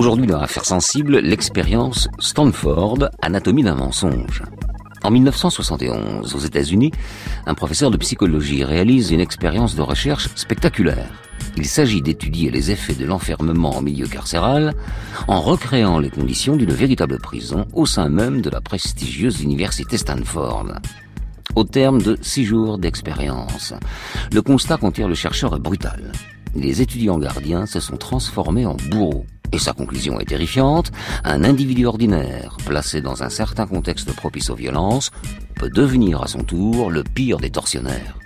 Aujourd'hui, dans Affaires sensible, l'expérience Stanford, anatomie d'un mensonge. En 1971, aux États-Unis, un professeur de psychologie réalise une expérience de recherche spectaculaire. Il s'agit d'étudier les effets de l'enfermement en milieu carcéral en recréant les conditions d'une véritable prison au sein même de la prestigieuse université Stanford. Au terme de six jours d'expérience, le constat qu'en tire le chercheur est brutal. Les étudiants gardiens se sont transformés en bourreaux. Et sa conclusion est terrifiante, un individu ordinaire, placé dans un certain contexte propice aux violences, peut devenir à son tour le pire des tortionnaires.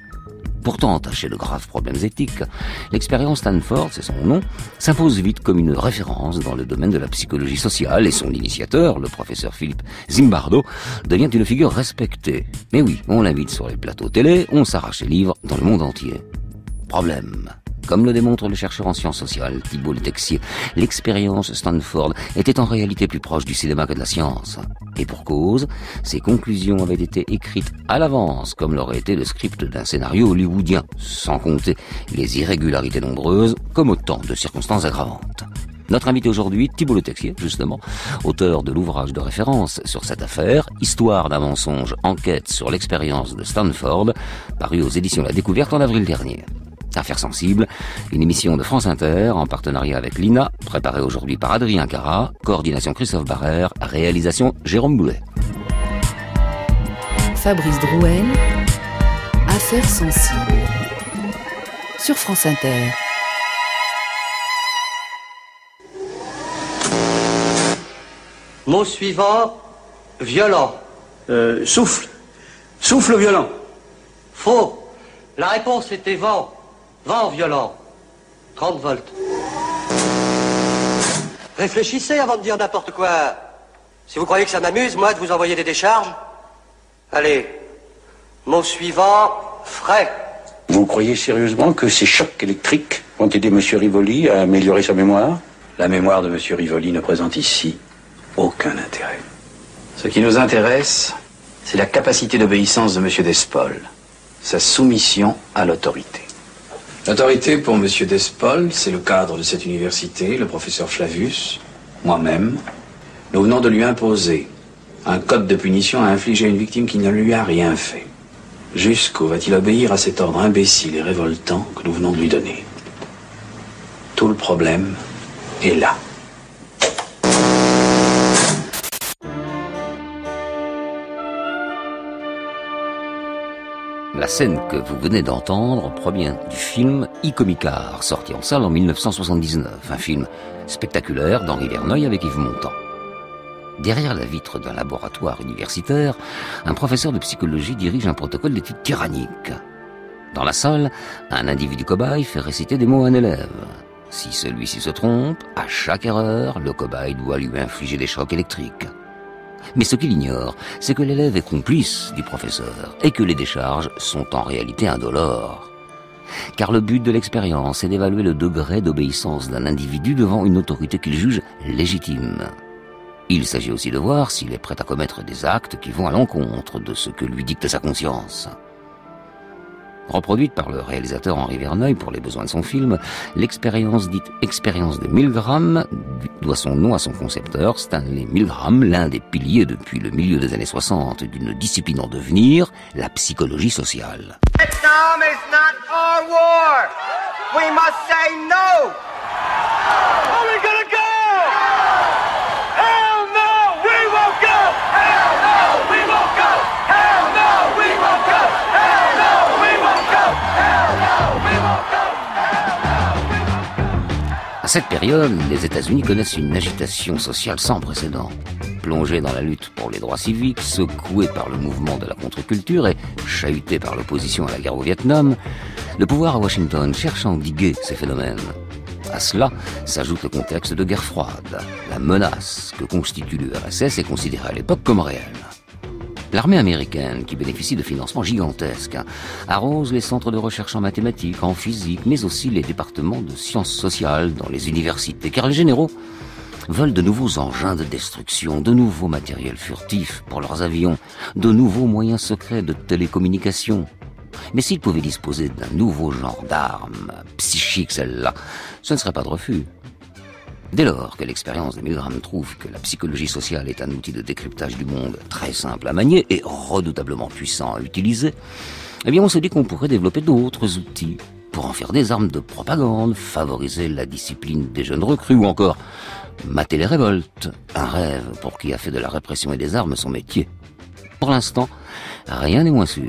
Pourtant entaché de graves problèmes éthiques, l'expérience Stanford, c'est son nom, s'impose vite comme une référence dans le domaine de la psychologie sociale et son initiateur, le professeur Philippe Zimbardo, devient une figure respectée. Mais oui, on l'invite sur les plateaux télé, on s'arrache les livres dans le monde entier. Problème. Comme le démontre le chercheur en sciences sociales Thibault Le Texier, l'expérience Stanford était en réalité plus proche du cinéma que de la science. Et pour cause, ses conclusions avaient été écrites à l'avance, comme l'aurait été le script d'un scénario hollywoodien, sans compter les irrégularités nombreuses, comme autant de circonstances aggravantes. Notre invité aujourd'hui, Thibault Le Texier, justement, auteur de l'ouvrage de référence sur cette affaire, Histoire d'un mensonge, enquête sur l'expérience de Stanford, paru aux éditions La Découverte en avril dernier. Affaires sensibles, une émission de France Inter en partenariat avec l'INA, préparée aujourd'hui par Adrien Cara, coordination Christophe Barrère, réalisation Jérôme Boulet. Fabrice Drouel, Affaires sensibles, sur France Inter. Mot suivant, violent. Euh, souffle. Souffle violent. Faux. La réponse était vent. Vent violent. 30 volts. Réfléchissez avant de dire n'importe quoi. Si vous croyez que ça m'amuse, moi, de vous envoyer des décharges. Allez. Mot suivant, frais. Vous croyez sérieusement que ces chocs électriques vont aider M. Rivoli à améliorer sa mémoire? La mémoire de M. Rivoli ne présente ici aucun intérêt. Ce qui nous intéresse, c'est la capacité d'obéissance de M. Despol, sa soumission à l'autorité. L'autorité pour M. Despol, c'est le cadre de cette université, le professeur Flavius, moi-même. Nous venons de lui imposer un code de punition à infliger à une victime qui ne lui a rien fait. Jusqu'où va-t-il obéir à cet ordre imbécile et révoltant que nous venons de lui donner? Tout le problème est là. La scène que vous venez d'entendre provient du film Icomicar, sorti en salle en 1979, un film spectaculaire d'Henri Verneuil avec Yves Montand. Derrière la vitre d'un laboratoire universitaire, un professeur de psychologie dirige un protocole d'études tyranniques. Dans la salle, un individu cobaye fait réciter des mots à un élève. Si celui-ci se trompe, à chaque erreur, le cobaye doit lui infliger des chocs électriques. Mais ce qu'il ignore, c'est que l'élève est complice du professeur et que les décharges sont en réalité indolores. Car le but de l'expérience est d'évaluer le degré d'obéissance d'un individu devant une autorité qu'il juge légitime. Il s'agit aussi de voir s'il est prêt à commettre des actes qui vont à l'encontre de ce que lui dicte sa conscience. Reproduite par le réalisateur Henri Verneuil pour les besoins de son film, l'expérience dite expérience de Milgram doit son nom à son concepteur, Stanley Milgram, l'un des piliers depuis le milieu des années 60 d'une discipline en devenir, la psychologie sociale. Vietnam is not our war. We must say no. Are we gonna go? Cette période, les États-Unis connaissent une agitation sociale sans précédent. Plongés dans la lutte pour les droits civiques, secoués par le mouvement de la contre-culture et chahutés par l'opposition à la guerre au Vietnam, le pouvoir à Washington cherche à endiguer ces phénomènes. À cela s'ajoute le contexte de guerre froide. La menace que constitue l'URSS est considérée à l'époque comme réelle. L'armée américaine, qui bénéficie de financements gigantesques, arrose les centres de recherche en mathématiques, en physique, mais aussi les départements de sciences sociales dans les universités, car les généraux veulent de nouveaux engins de destruction, de nouveaux matériels furtifs pour leurs avions, de nouveaux moyens secrets de télécommunication. Mais s'ils pouvaient disposer d'un nouveau genre d'armes, psychiques celles-là, ce ne serait pas de refus. Dès lors que l'expérience de Milgram trouve que la psychologie sociale est un outil de décryptage du monde très simple à manier et redoutablement puissant à utiliser, eh bien on se dit qu'on pourrait développer d'autres outils pour en faire des armes de propagande, favoriser la discipline des jeunes recrues ou encore mater les révoltes, un rêve pour qui a fait de la répression et des armes son métier. Pour l'instant, rien n'est moins sûr,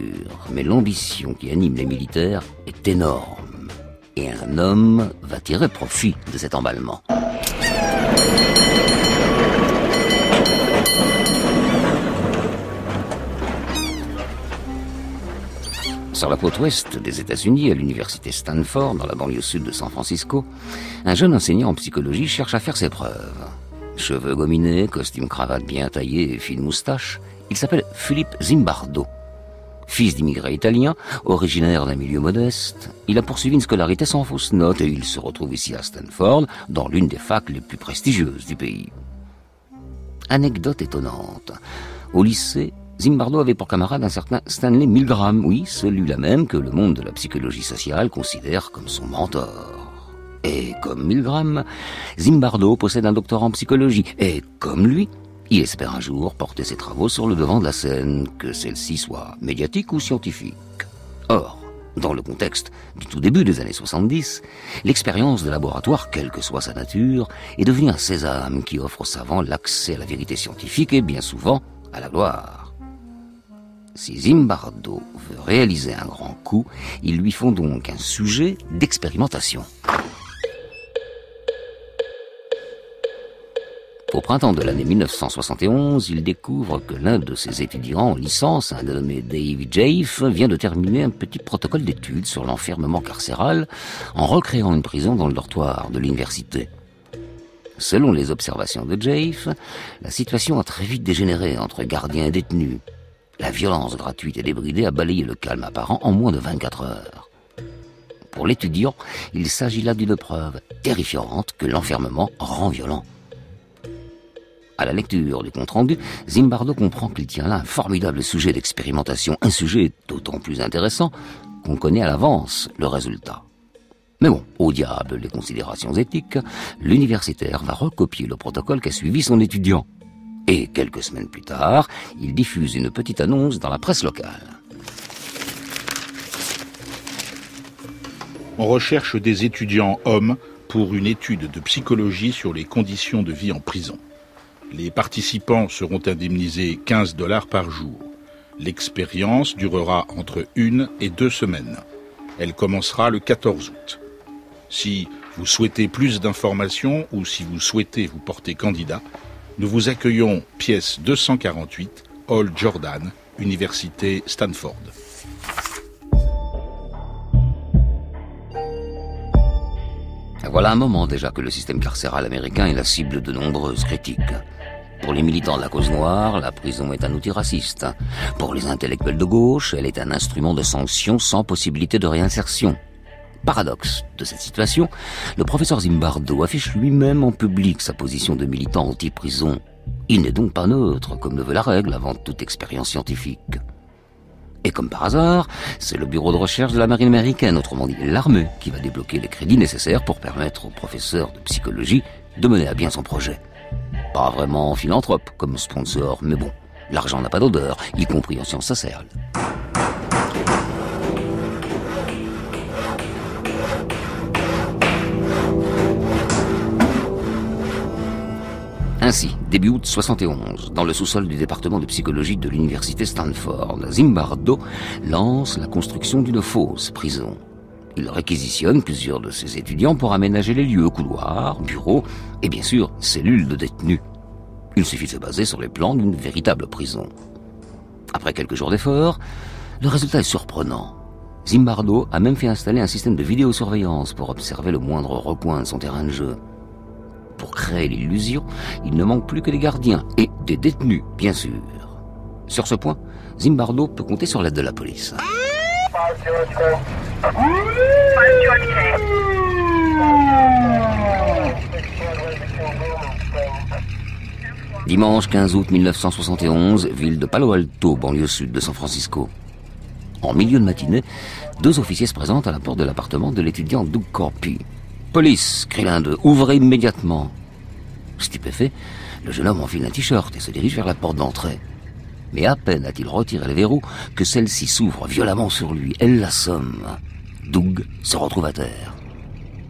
mais l'ambition qui anime les militaires est énorme. Et un homme va tirer profit de cet emballement. Sur la côte ouest des États-Unis, à l'université Stanford, dans la banlieue sud de San Francisco, un jeune enseignant en psychologie cherche à faire ses preuves. Cheveux gominés, costume cravate bien taillé et fine moustache, il s'appelle Philippe Zimbardo. Fils d'immigrés italiens, originaire d'un milieu modeste, il a poursuivi une scolarité sans fausse note et il se retrouve ici à Stanford, dans l'une des facs les plus prestigieuses du pays. Anecdote étonnante. Au lycée, Zimbardo avait pour camarade un certain Stanley Milgram, oui, celui-là même que le monde de la psychologie sociale considère comme son mentor. Et comme Milgram, Zimbardo possède un doctorat en psychologie, et comme lui, il espère un jour porter ses travaux sur le devant de la scène, que celle-ci soit médiatique ou scientifique. Or, dans le contexte du tout début des années 70, l'expérience de laboratoire, quelle que soit sa nature, est devenue un sésame qui offre aux savants l'accès à la vérité scientifique et bien souvent à la gloire. Si Zimbardo veut réaliser un grand coup, il lui faut donc un sujet d'expérimentation. Au printemps de l'année 1971, il découvre que l'un de ses étudiants en licence, un nommé Dave Jaffe, vient de terminer un petit protocole d'études sur l'enfermement carcéral en recréant une prison dans le dortoir de l'université. Selon les observations de Jaffe, la situation a très vite dégénéré entre gardiens et détenus. La violence gratuite et débridée a balayé le calme apparent en moins de 24 heures. Pour l'étudiant, il s'agit là d'une preuve terrifiante que l'enfermement rend violent. À la lecture du compte-rendu, Zimbardo comprend qu'il tient là un formidable sujet d'expérimentation, un sujet d'autant plus intéressant qu'on connaît à l'avance le résultat. Mais bon, au diable les considérations éthiques, l'universitaire va recopier le protocole qu'a suivi son étudiant. Et quelques semaines plus tard, il diffuse une petite annonce dans la presse locale. On recherche des étudiants hommes pour une étude de psychologie sur les conditions de vie en prison. Les participants seront indemnisés 15 dollars par jour. L'expérience durera entre une et deux semaines. Elle commencera le 14 août. Si vous souhaitez plus d'informations ou si vous souhaitez vous porter candidat, nous vous accueillons pièce 248, Hall Jordan, Université Stanford. Voilà un moment déjà que le système carcéral américain est la cible de nombreuses critiques. Pour les militants de la cause noire, la prison est un outil raciste. Pour les intellectuels de gauche, elle est un instrument de sanction sans possibilité de réinsertion. Paradoxe de cette situation, le professeur Zimbardo affiche lui-même en public sa position de militant anti-prison. Il n'est donc pas neutre, comme le veut la règle avant toute expérience scientifique. Et comme par hasard, c'est le bureau de recherche de la marine américaine, autrement dit l'armée, qui va débloquer les crédits nécessaires pour permettre au professeur de psychologie de mener à bien son projet. Pas vraiment philanthrope comme sponsor, mais bon, l'argent n'a pas d'odeur, y compris en sciences sociales. Ainsi, début août 71, dans le sous-sol du département de psychologie de l'université Stanford, Zimbardo lance la construction d'une fausse prison. Il réquisitionne plusieurs de ses étudiants pour aménager les lieux, couloirs, bureaux et bien sûr cellules de détenus. Il suffit de se baser sur les plans d'une véritable prison. Après quelques jours d'efforts, le résultat est surprenant. Zimbardo a même fait installer un système de vidéosurveillance pour observer le moindre recoin de son terrain de jeu. Pour créer l'illusion, il ne manque plus que des gardiens et des détenus, bien sûr. Sur ce point, Zimbardo peut compter sur l'aide de la police. Dimanche 15 août 1971, ville de Palo Alto, banlieue sud de San Francisco. En milieu de matinée, deux officiers se présentent à la porte de l'appartement de l'étudiant Doug Corpy. Police, crie l'un d'eux, ouvrez immédiatement. Stupéfait, le jeune homme enfile un t-shirt et se dirige vers la porte d'entrée. Mais à peine a-t-il retiré le verrou que celle-ci s'ouvre violemment sur lui. Elle l'assomme. Doug se retrouve à terre.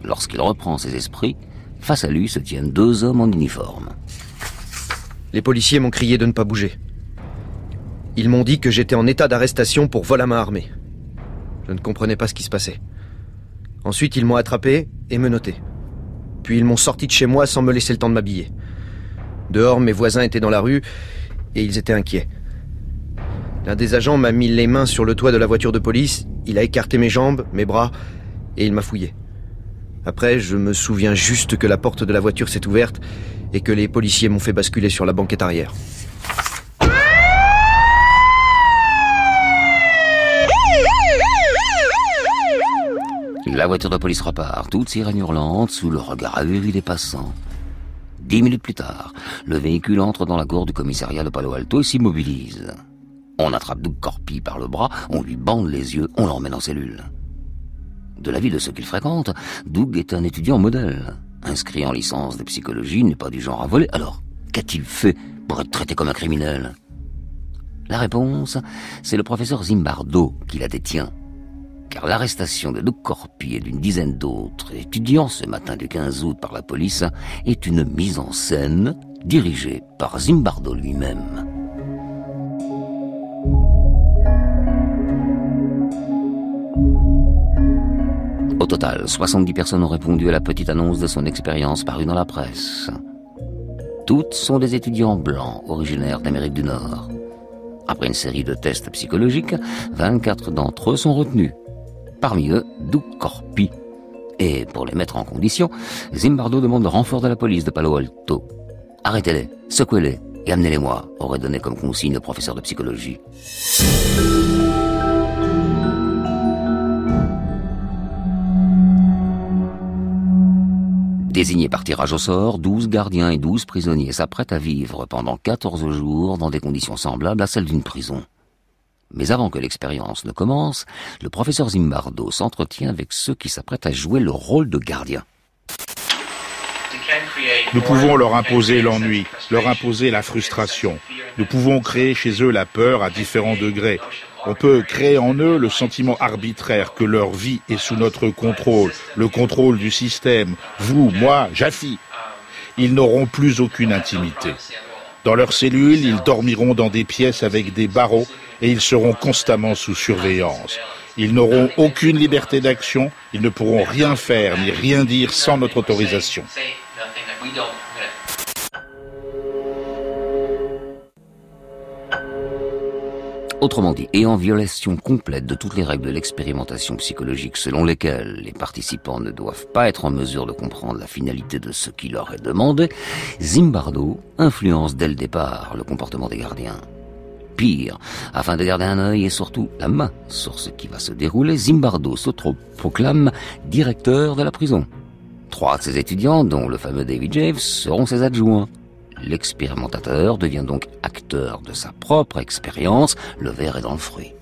Lorsqu'il reprend ses esprits, face à lui se tiennent deux hommes en uniforme. Les policiers m'ont crié de ne pas bouger. Ils m'ont dit que j'étais en état d'arrestation pour vol à main armée. Je ne comprenais pas ce qui se passait. Ensuite, ils m'ont attrapé et menotté. Puis ils m'ont sorti de chez moi sans me laisser le temps de m'habiller. Dehors, mes voisins étaient dans la rue et ils étaient inquiets. L'un des agents m'a mis les mains sur le toit de la voiture de police, il a écarté mes jambes, mes bras, et il m'a fouillé. Après, je me souviens juste que la porte de la voiture s'est ouverte et que les policiers m'ont fait basculer sur la banquette arrière. La voiture de police repart, toute sirène hurlante, sous le regard ahuri des passants. Dix minutes plus tard, le véhicule entre dans la cour du commissariat de Palo Alto et s'immobilise. On attrape Doug Corpi par le bras, on lui bande les yeux, on l'emmène en cellule. De l'avis de ceux qu'il fréquente, Doug est un étudiant modèle. Inscrit en licence de psychologie, n'est pas du genre à voler. Alors, qu'a-t-il fait pour être traité comme un criminel? La réponse, c'est le professeur Zimbardo qui la détient l'arrestation de Doug Corpi et d'une dizaine d'autres étudiants ce matin du 15 août par la police est une mise en scène dirigée par Zimbardo lui-même. Au total, 70 personnes ont répondu à la petite annonce de son expérience parue dans la presse. Toutes sont des étudiants blancs originaires d'Amérique du Nord. Après une série de tests psychologiques, 24 d'entre eux sont retenus parmi eux Doug Corpi. Et pour les mettre en condition, Zimbardo demande le renfort de la police de Palo Alto. Arrêtez-les, secouez-les et amenez-les-moi, aurait donné comme consigne le professeur de psychologie. Désignés par tirage au sort, 12 gardiens et 12 prisonniers s'apprêtent à vivre pendant 14 jours dans des conditions semblables à celles d'une prison. Mais avant que l'expérience ne commence, le professeur Zimbardo s'entretient avec ceux qui s'apprêtent à jouer le rôle de gardien. Nous pouvons leur imposer l'ennui, leur imposer la frustration. Nous pouvons créer chez eux la peur à différents degrés. On peut créer en eux le sentiment arbitraire que leur vie est sous notre contrôle, le contrôle du système. Vous, moi, Jaffi. Ils n'auront plus aucune intimité. Dans leurs cellules, ils dormiront dans des pièces avec des barreaux et ils seront constamment sous surveillance. Ils n'auront aucune liberté d'action, ils ne pourront rien faire ni rien dire sans notre autorisation. Autrement dit, et en violation complète de toutes les règles de l'expérimentation psychologique selon lesquelles les participants ne doivent pas être en mesure de comprendre la finalité de ce qui leur est demandé, Zimbardo influence dès le départ le comportement des gardiens. Pire, afin de garder un œil et surtout la main sur ce qui va se dérouler, Zimbardo s'autoproclame directeur de la prison. Trois de ses étudiants, dont le fameux David James, seront ses adjoints. L'expérimentateur devient donc acteur de sa propre expérience, le verre est dans le fruit.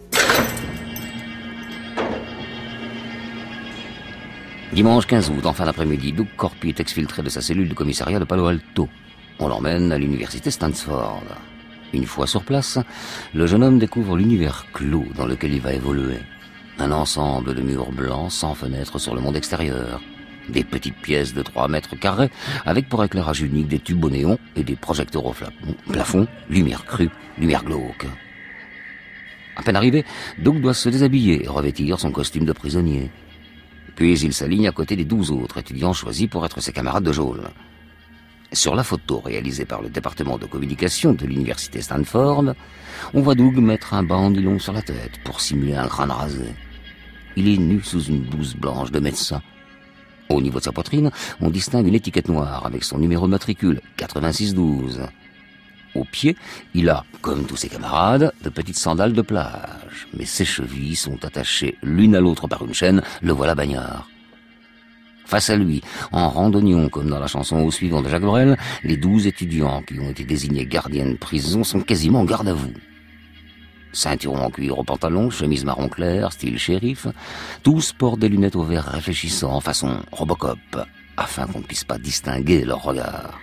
Dimanche 15 août, en fin d'après-midi, Doug Corpi est exfiltré de sa cellule de commissariat de Palo Alto. On l'emmène à l'université Stanford. Une fois sur place, le jeune homme découvre l'univers clos dans lequel il va évoluer. Un ensemble de murs blancs sans fenêtres sur le monde extérieur. Des petites pièces de 3 mètres carrés avec pour éclairage unique des tubes au néon et des projecteurs au plafond, lumière crue, lumière glauque. À peine arrivé, Doug doit se déshabiller et revêtir son costume de prisonnier. Puis il s'aligne à côté des douze autres étudiants choisis pour être ses camarades de geôle. Sur la photo réalisée par le département de communication de l'université Stanford, on voit Doug mettre un bandilon sur la tête pour simuler un crâne rasé. Il est nu sous une blouse blanche de médecin. Au niveau de sa poitrine, on distingue une étiquette noire avec son numéro de matricule 8612. Au pied, il a, comme tous ses camarades, de petites sandales de plage, mais ses chevilles sont attachées l'une à l'autre par une chaîne, le voilà bagnard. Face à lui, en randonnion comme dans la chanson au suivant de Jacques Brel, les douze étudiants qui ont été désignés gardiens de prison sont quasiment en garde à vous. Ceinturon en cuir au pantalon, chemise marron clair, style shérif, tous portent des lunettes au verre réfléchissant, façon Robocop, afin qu'on ne puisse pas distinguer leur regard.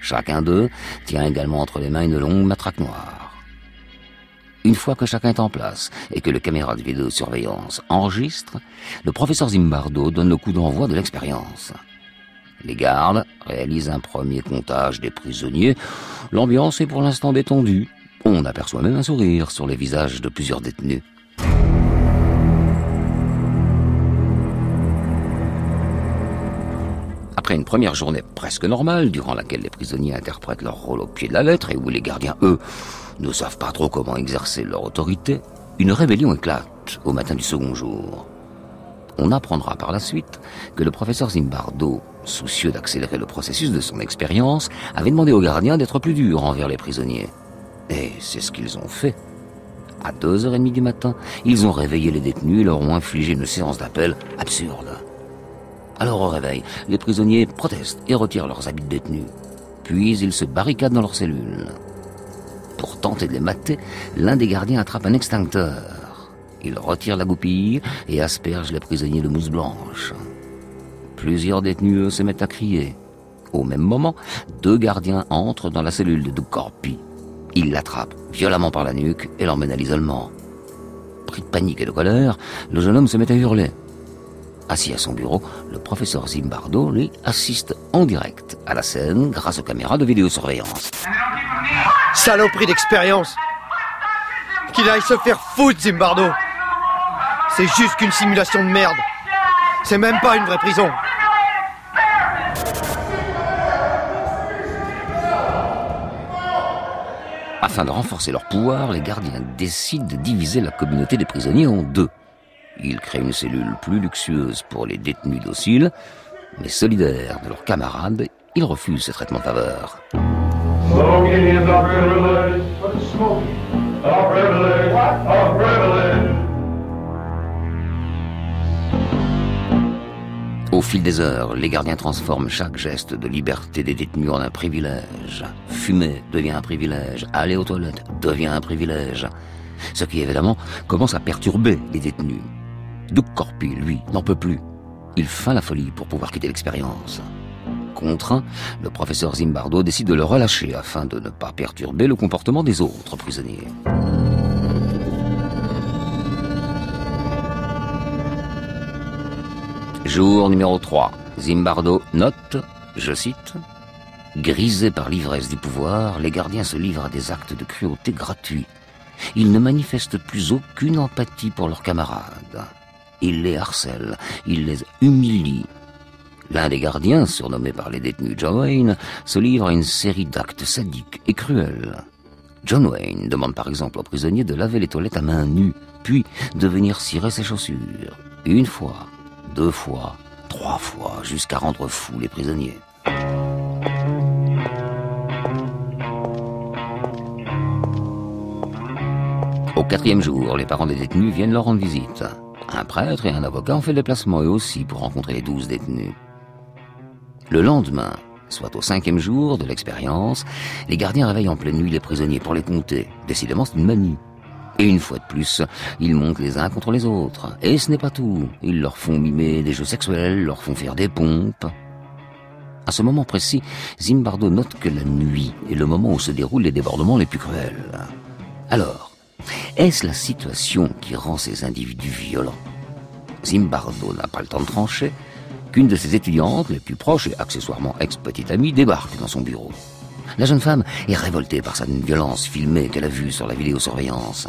Chacun d'eux tient également entre les mains une longue matraque noire. Une fois que chacun est en place et que le caméra de vidéosurveillance enregistre, le professeur Zimbardo donne le coup d'envoi de l'expérience. Les gardes réalisent un premier comptage des prisonniers. L'ambiance est pour l'instant détendue. On aperçoit même un sourire sur les visages de plusieurs détenus. Après une première journée presque normale, durant laquelle les prisonniers interprètent leur rôle au pied de la lettre et où les gardiens, eux, ne savent pas trop comment exercer leur autorité, une rébellion éclate au matin du second jour. On apprendra par la suite que le professeur Zimbardo, soucieux d'accélérer le processus de son expérience, avait demandé aux gardiens d'être plus durs envers les prisonniers. Et c'est ce qu'ils ont fait. À 2h30 du matin, ils ont réveillé les détenus et leur ont infligé une séance d'appel absurde. Alors au réveil, les prisonniers protestent et retirent leurs habits de détenus. Puis ils se barricadent dans leurs cellules. Pour tenter de les mater, l'un des gardiens attrape un extincteur. Il retire la goupille et asperge les prisonniers de mousse blanche. Plusieurs détenus se mettent à crier. Au même moment, deux gardiens entrent dans la cellule de Corpi. Ils l'attrapent violemment par la nuque et l'emmènent à l'isolement. Pris de panique et de colère, le jeune homme se met à hurler. Assis à son bureau, le professeur Zimbardo, lui, assiste en direct à la scène grâce aux caméras de vidéosurveillance. Saloperie d'expérience Qu'il aille se faire foutre, Zimbardo C'est juste qu'une simulation de merde C'est même pas une vraie prison Afin de renforcer leur pouvoir, les gardiens décident de diviser la communauté des prisonniers en deux. Ils créent une cellule plus luxueuse pour les détenus dociles, mais solidaires de leurs camarades, ils refusent ce traitement de faveur. Au fil des heures, les gardiens transforment chaque geste de liberté des détenus en un privilège. Fumer devient un privilège, aller aux toilettes devient un privilège. Ce qui évidemment commence à perturber les détenus. Duc Corpi, lui, n'en peut plus. Il feint la folie pour pouvoir quitter l'expérience. Contraint, le professeur Zimbardo décide de le relâcher afin de ne pas perturber le comportement des autres prisonniers. Jour numéro 3. Zimbardo note, je cite, Grisés par l'ivresse du pouvoir, les gardiens se livrent à des actes de cruauté gratuits. Ils ne manifestent plus aucune empathie pour leurs camarades. Ils les harcèlent, ils les humilient. L'un des gardiens, surnommé par les détenus John Wayne, se livre à une série d'actes sadiques et cruels. John Wayne demande par exemple aux prisonniers de laver les toilettes à main nue, puis de venir cirer ses chaussures. Une fois, deux fois, trois fois, jusqu'à rendre fous les prisonniers. Au quatrième jour, les parents des détenus viennent leur rendre visite. Un prêtre et un avocat ont fait le déplacement eux aussi pour rencontrer les douze détenus. Le lendemain, soit au cinquième jour de l'expérience, les gardiens réveillent en pleine nuit les prisonniers pour les compter. Décidément, c'est une manie. Et une fois de plus, ils montent les uns contre les autres. Et ce n'est pas tout. Ils leur font mimer des jeux sexuels, leur font faire des pompes. À ce moment précis, Zimbardo note que la nuit est le moment où se déroulent les débordements les plus cruels. Alors, est-ce la situation qui rend ces individus violents? Zimbardo n'a pas le temps de trancher qu'une de ses étudiantes, les plus proches et accessoirement ex-petite amie, débarque dans son bureau. La jeune femme est révoltée par cette violence filmée qu'elle a vue sur la vidéosurveillance.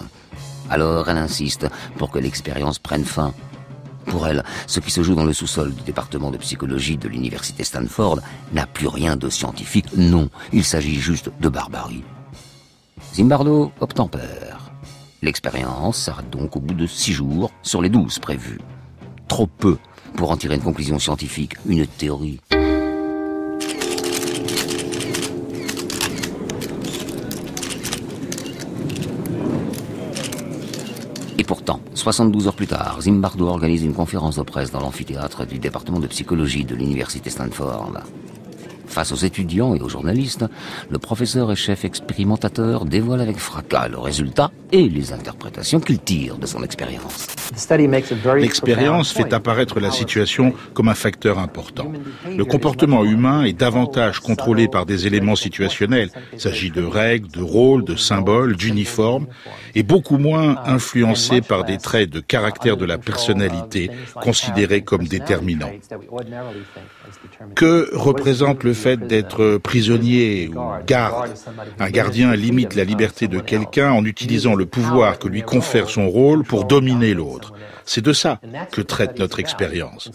Alors elle insiste pour que l'expérience prenne fin. Pour elle, ce qui se joue dans le sous-sol du département de psychologie de l'université Stanford n'a plus rien de scientifique. Non, il s'agit juste de barbarie. Zimbardo obtempère. L'expérience s'arrête donc au bout de six jours sur les douze prévus. Trop peu pour en tirer une conclusion scientifique, une théorie. Pourtant, 72 heures plus tard, Zimbardo organise une conférence de presse dans l'amphithéâtre du département de psychologie de l'université Stanford. Face aux étudiants et aux journalistes, le professeur et chef expérimentateur dévoile avec fracas le résultat et les interprétations qu'il tire de son expérience. L'expérience fait apparaître la situation comme un facteur important. Le comportement humain est davantage contrôlé par des éléments situationnels. Il s'agit de règles, de rôles, de symboles, d'uniformes, et beaucoup moins influencé par des traits de caractère de la personnalité considérés comme déterminants. Que représente le fait d'être prisonnier ou garde Un gardien limite la liberté de quelqu'un en utilisant le pouvoir que lui confère son rôle pour dominer l'autre. C'est de ça que traite notre expérience.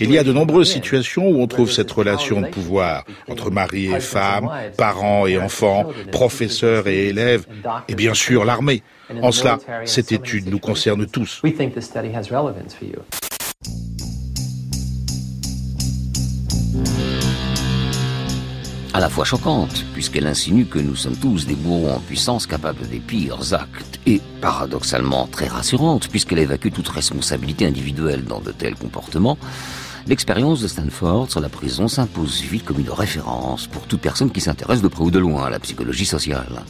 Il y a de nombreuses situations où on trouve cette relation de pouvoir entre mari et femme, parents et enfants, professeurs et élèves, et bien sûr l'armée. En cela, cette étude nous concerne tous. À la fois choquante, puisqu'elle insinue que nous sommes tous des bourreaux en puissance capables des pires actes, et paradoxalement très rassurante, puisqu'elle évacue toute responsabilité individuelle dans de tels comportements, l'expérience de Stanford sur la prison s'impose vite comme une référence pour toute personne qui s'intéresse de près ou de loin à la psychologie sociale.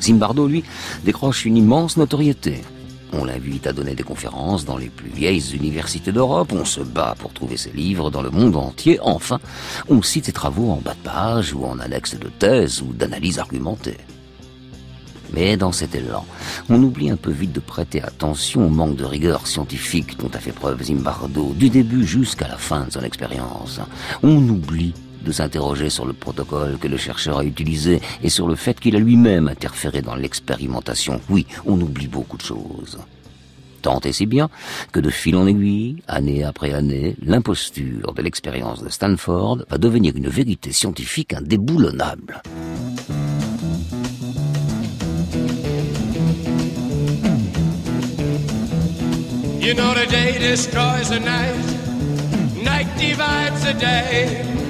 Zimbardo, lui, décroche une immense notoriété. On l'invite à donner des conférences dans les plus vieilles universités d'Europe, on se bat pour trouver ses livres dans le monde entier, enfin, on cite ses travaux en bas de page ou en annexe de thèse ou d'analyse argumentée. Mais dans cet élan, on oublie un peu vite de prêter attention au manque de rigueur scientifique dont a fait preuve Zimbardo du début jusqu'à la fin de son expérience. On oublie de s'interroger sur le protocole que le chercheur a utilisé et sur le fait qu'il a lui-même interféré dans l'expérimentation. Oui, on oublie beaucoup de choses. Tant et si bien que de fil en aiguille, année après année, l'imposture de l'expérience de Stanford va devenir une vérité scientifique indéboulonnable. You know the day destroys the night, night divides the day.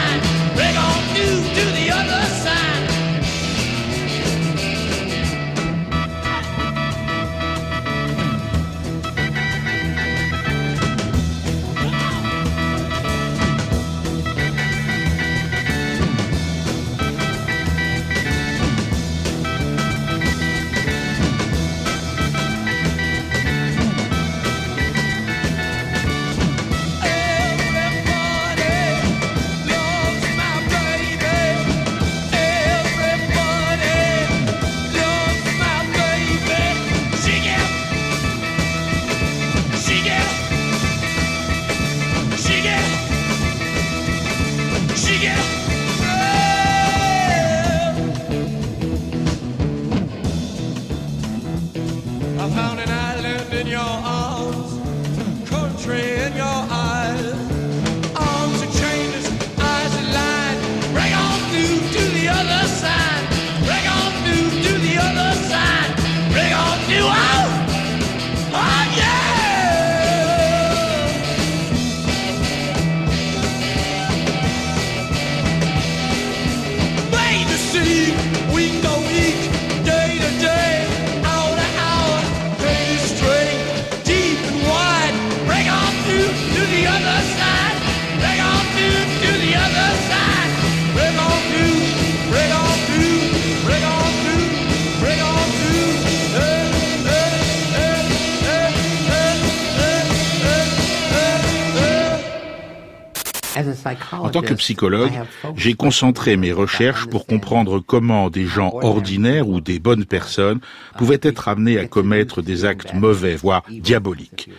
En tant que psychologue, j'ai concentré mes recherches pour comprendre comment des gens ordinaires ou des bonnes personnes pouvaient être amenés à commettre des actes mauvais, voire diaboliques.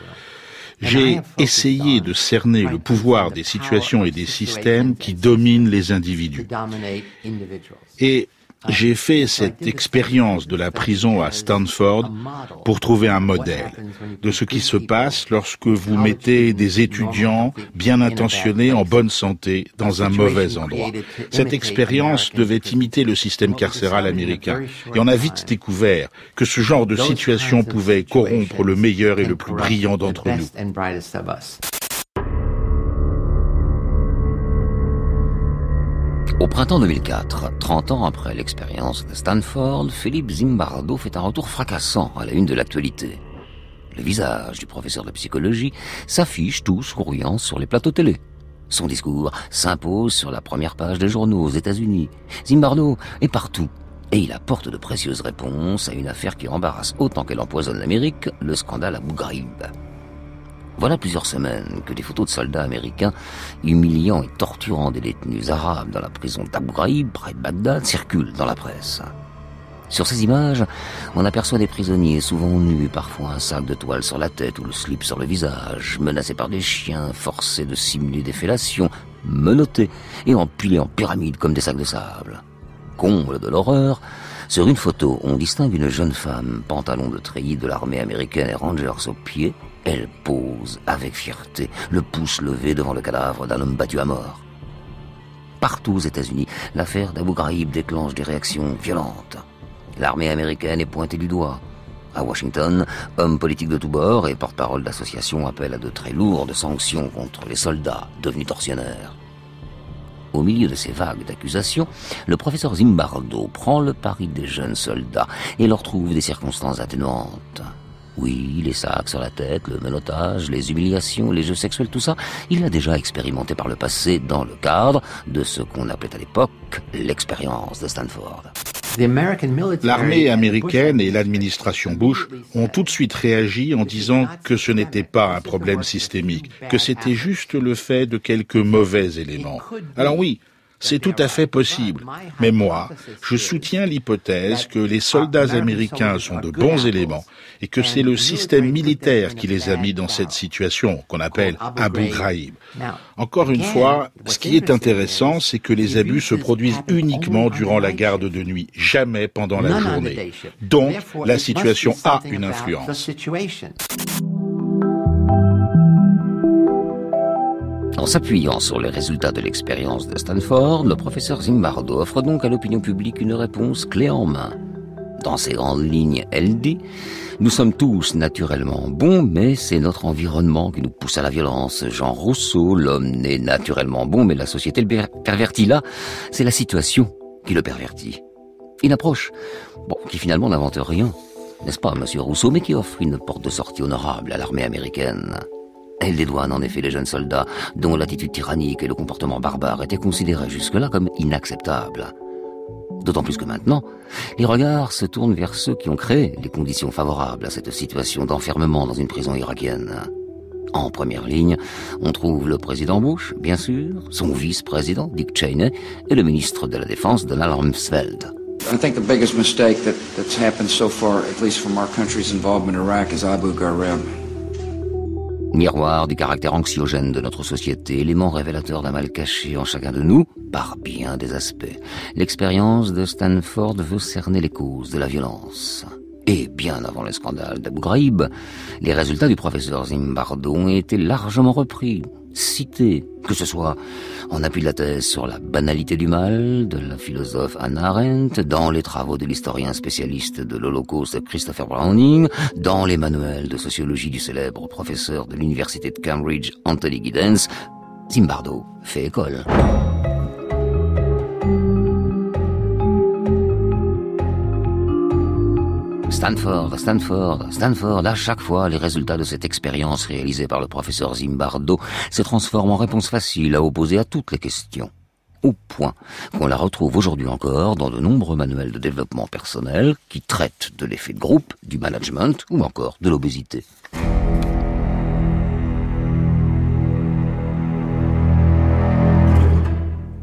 J'ai essayé de cerner le pouvoir des situations et des systèmes qui dominent les individus. Et J'ai fait cette expérience de la prison à Stanford pour trouver un modèle de ce qui se passe lorsque vous mettez des étudiants bien intentionnés, en bonne santé, dans un mauvais endroit. Cette expérience devait imiter le système carcéral américain. Et on a vite découvert que ce genre de situation pouvait corrompre le meilleur et le plus brillant d'entre nous. Au printemps 2004, 30 ans après l'expérience de Stanford, Philippe Zimbardo fait un retour fracassant à la une de l'actualité. Le visage du professeur de psychologie s'affiche tout souriant sur les plateaux télé. Son discours s'impose sur la première page des journaux aux États-Unis. Zimbardo est partout. Et il apporte de précieuses réponses à une affaire qui embarrasse autant qu'elle empoisonne l'Amérique, le scandale Abu Ghraib. Voilà plusieurs semaines que des photos de soldats américains humiliant et torturant des détenus arabes dans la prison d'Abu Ghraib, près de Bagdad, circulent dans la presse. Sur ces images, on aperçoit des prisonniers souvent nus, parfois un sac de toile sur la tête ou le slip sur le visage, menacés par des chiens, forcés de simuler des fellations, menottés et empilés en pyramide comme des sacs de sable. Comble de l'horreur, sur une photo, on distingue une jeune femme, pantalon de treillis de l'armée américaine et rangers aux pieds. Elle pose avec fierté, le pouce levé devant le cadavre d'un homme battu à mort. Partout aux États-Unis, l'affaire d'Abu Ghraib déclenche des réactions violentes. L'armée américaine est pointée du doigt. À Washington, hommes politiques de tous bords et porte-parole d'associations appellent à de très lourdes sanctions contre les soldats devenus tortionnaires. Au milieu de ces vagues d'accusations, le professeur Zimbardo prend le pari des jeunes soldats et leur trouve des circonstances atténuantes. Oui, les sacs sur la tête, le menottage, les humiliations, les jeux sexuels, tout ça, il l'a déjà expérimenté par le passé dans le cadre de ce qu'on appelait à l'époque l'expérience de Stanford. L'armée américaine et l'administration Bush ont tout de suite réagi en disant que ce n'était pas un problème systémique, que c'était juste le fait de quelques mauvais éléments. Alors oui, c'est tout à fait possible. Mais moi, je soutiens l'hypothèse que les soldats américains sont de bons éléments et que c'est le système militaire qui les a mis dans cette situation qu'on appelle Abu Ghraib. Encore une fois, ce qui est intéressant, c'est que les abus se produisent uniquement durant la garde de nuit, jamais pendant la journée. Donc, la situation a une influence. En s'appuyant sur les résultats de l'expérience de Stanford, le professeur Zimbardo offre donc à l'opinion publique une réponse clé en main. Dans ses grandes lignes, elle dit Nous sommes tous naturellement bons, mais c'est notre environnement qui nous pousse à la violence. Jean Rousseau, l'homme n'est naturellement bon, mais la société le pervertit là. C'est la situation qui le pervertit. Une approche, qui finalement n'invente rien, n'est-ce pas, monsieur Rousseau, mais qui offre une porte de sortie honorable à l'armée américaine. Elle dédouane en effet les jeunes soldats dont l'attitude tyrannique et le comportement barbare étaient considérés jusque-là comme inacceptables. D'autant plus que maintenant, les regards se tournent vers ceux qui ont créé les conditions favorables à cette situation d'enfermement dans une prison irakienne. En première ligne, on trouve le président Bush, bien sûr, son vice-président Dick Cheney et le ministre de la Défense Donald Rumsfeld. I think the biggest mistake that, that's happened so far, at least from our country's involvement in Iraq, is Abu Ghraib. Miroir du caractère anxiogène de notre société, élément révélateur d'un mal caché en chacun de nous, par bien des aspects. L'expérience de Stanford veut cerner les causes de la violence. Et bien avant le scandale d'Abu Ghraib, les résultats du professeur Zimbardo ont été largement repris, cités, que ce soit en appui de la thèse sur la banalité du mal de la philosophe Hannah Arendt, dans les travaux de l'historien spécialiste de l'Holocauste Christopher Browning, dans les manuels de sociologie du célèbre professeur de l'université de Cambridge Anthony Giddens, Zimbardo fait école. Stanford, Stanford, Stanford, à chaque fois, les résultats de cette expérience réalisée par le professeur Zimbardo se transforment en réponse facile à opposer à toutes les questions. Au point qu'on la retrouve aujourd'hui encore dans de nombreux manuels de développement personnel qui traitent de l'effet de groupe, du management ou encore de l'obésité.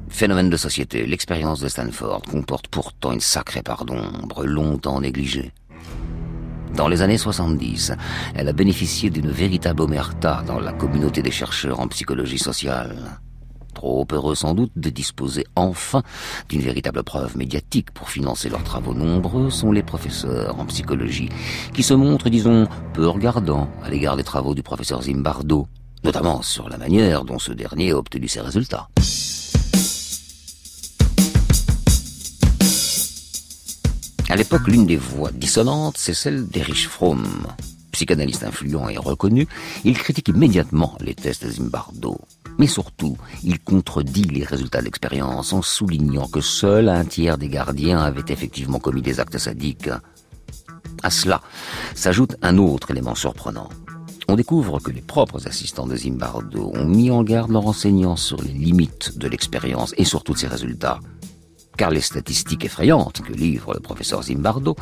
Phénomène de société, l'expérience de Stanford comporte pourtant une sacrée part d'ombre, longtemps négligée. Dans les années 70, elle a bénéficié d'une véritable omerta dans la communauté des chercheurs en psychologie sociale. trop heureux sans doute de disposer enfin d'une véritable preuve médiatique pour financer leurs travaux nombreux, sont les professeurs en psychologie, qui se montrent, disons, peu regardants à l'égard des travaux du professeur Zimbardo, notamment sur la manière dont ce dernier a obtenu ses résultats. À l'époque, l'une des voix dissonantes, c'est celle d'Erich Fromm. Psychanalyste influent et reconnu, il critique immédiatement les tests de Zimbardo. Mais surtout, il contredit les résultats de l'expérience en soulignant que seul un tiers des gardiens avaient effectivement commis des actes sadiques. À cela s'ajoute un autre élément surprenant. On découvre que les propres assistants de Zimbardo ont mis en garde leurs enseignants sur les limites de l'expérience et sur tous ses résultats car les statistiques effrayantes que livre le professeur Zimbardo